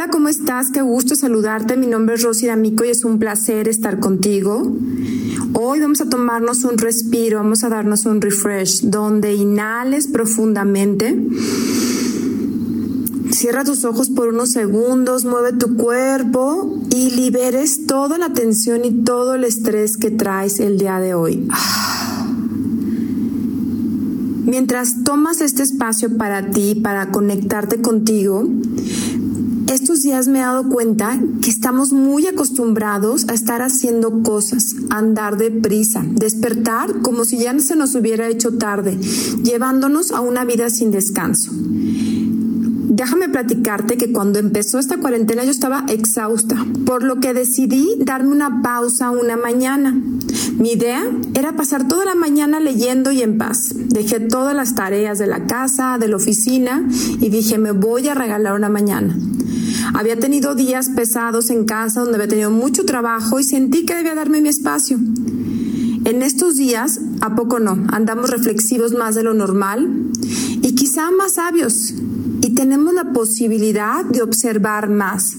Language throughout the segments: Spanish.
Hola, ¿cómo estás? Qué gusto saludarte. Mi nombre es Rosy D'Amico y es un placer estar contigo. Hoy vamos a tomarnos un respiro, vamos a darnos un refresh, donde inhales profundamente. Cierra tus ojos por unos segundos, mueve tu cuerpo y liberes toda la tensión y todo el estrés que traes el día de hoy. Mientras tomas este espacio para ti, para conectarte contigo, estos días me he dado cuenta que estamos muy acostumbrados a estar haciendo cosas, andar deprisa, despertar como si ya se nos hubiera hecho tarde, llevándonos a una vida sin descanso. Déjame platicarte que cuando empezó esta cuarentena yo estaba exhausta, por lo que decidí darme una pausa una mañana. Mi idea era pasar toda la mañana leyendo y en paz. Dejé todas las tareas de la casa, de la oficina y dije me voy a regalar una mañana. Había tenido días pesados en casa donde había tenido mucho trabajo y sentí que debía darme mi espacio. En estos días, ¿a poco no? Andamos reflexivos más de lo normal y quizá más sabios y tenemos la posibilidad de observar más.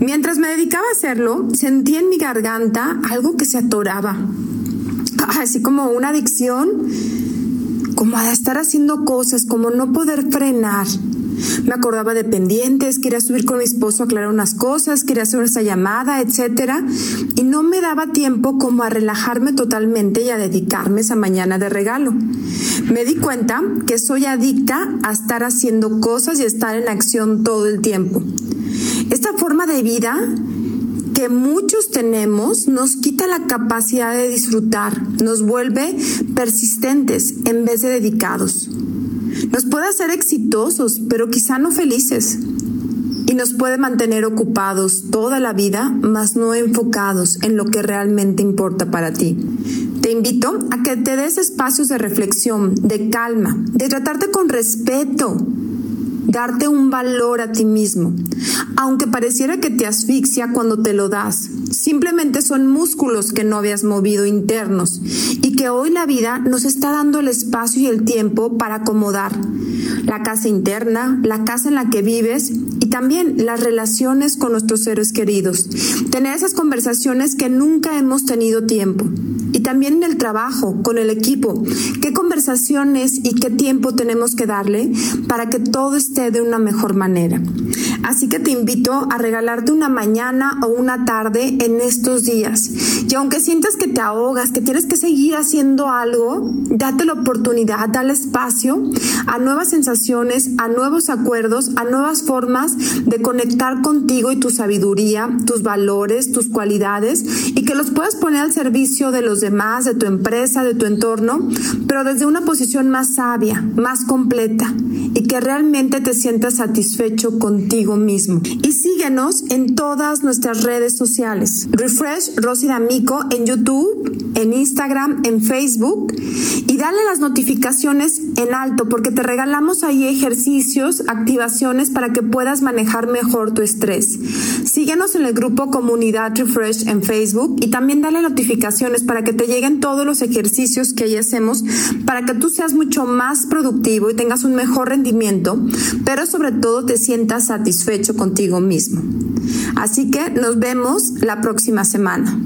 Mientras me dedicaba a hacerlo, sentí en mi garganta algo que se atoraba, así como una adicción, como a estar haciendo cosas, como no poder frenar. Me acordaba de pendientes, quería subir con mi esposo a aclarar unas cosas, quería hacer esa llamada, etcétera, y no me daba tiempo como a relajarme totalmente y a dedicarme esa mañana de regalo. Me di cuenta que soy adicta a estar haciendo cosas y estar en acción todo el tiempo. Esta forma de vida que muchos tenemos nos quita la capacidad de disfrutar, nos vuelve persistentes en vez de dedicados. Nos puede hacer exitosos, pero quizá no felices. Y nos puede mantener ocupados toda la vida, mas no enfocados en lo que realmente importa para ti. Te invito a que te des espacios de reflexión, de calma, de tratarte con respeto, darte un valor a ti mismo, aunque pareciera que te asfixia cuando te lo das. Simplemente son músculos que no habías movido internos y que hoy la vida nos está dando el espacio y el tiempo para acomodar la casa interna, la casa en la que vives y también las relaciones con nuestros seres queridos. Tener esas conversaciones que nunca hemos tenido tiempo y también en el trabajo, con el equipo. ¿Qué conversaciones y qué tiempo tenemos que darle para que todo esté de una mejor manera? Así que te invito a regalarte una mañana o una tarde en estos días. Y aunque sientas que te ahogas, que tienes que seguir haciendo algo, date la oportunidad, dale espacio a nuevas sensaciones, a nuevos acuerdos, a nuevas formas de conectar contigo y tu sabiduría, tus valores, tus cualidades y que los puedas poner al servicio de los demás, de tu empresa, de tu entorno, pero desde una posición más sabia, más completa y que realmente te sientas satisfecho contigo mismo. Y síguenos en todas nuestras redes sociales. Refresh Rosy En YouTube, en Instagram, en Facebook y dale las notificaciones en alto porque te regalamos ahí ejercicios, activaciones para que puedas manejar mejor tu estrés. Síguenos en el grupo Comunidad Refresh en Facebook y también dale notificaciones para que te lleguen todos los ejercicios que ahí hacemos para que tú seas mucho más productivo y tengas un mejor rendimiento, pero sobre todo te sientas satisfecho contigo mismo. Así que nos vemos la próxima semana.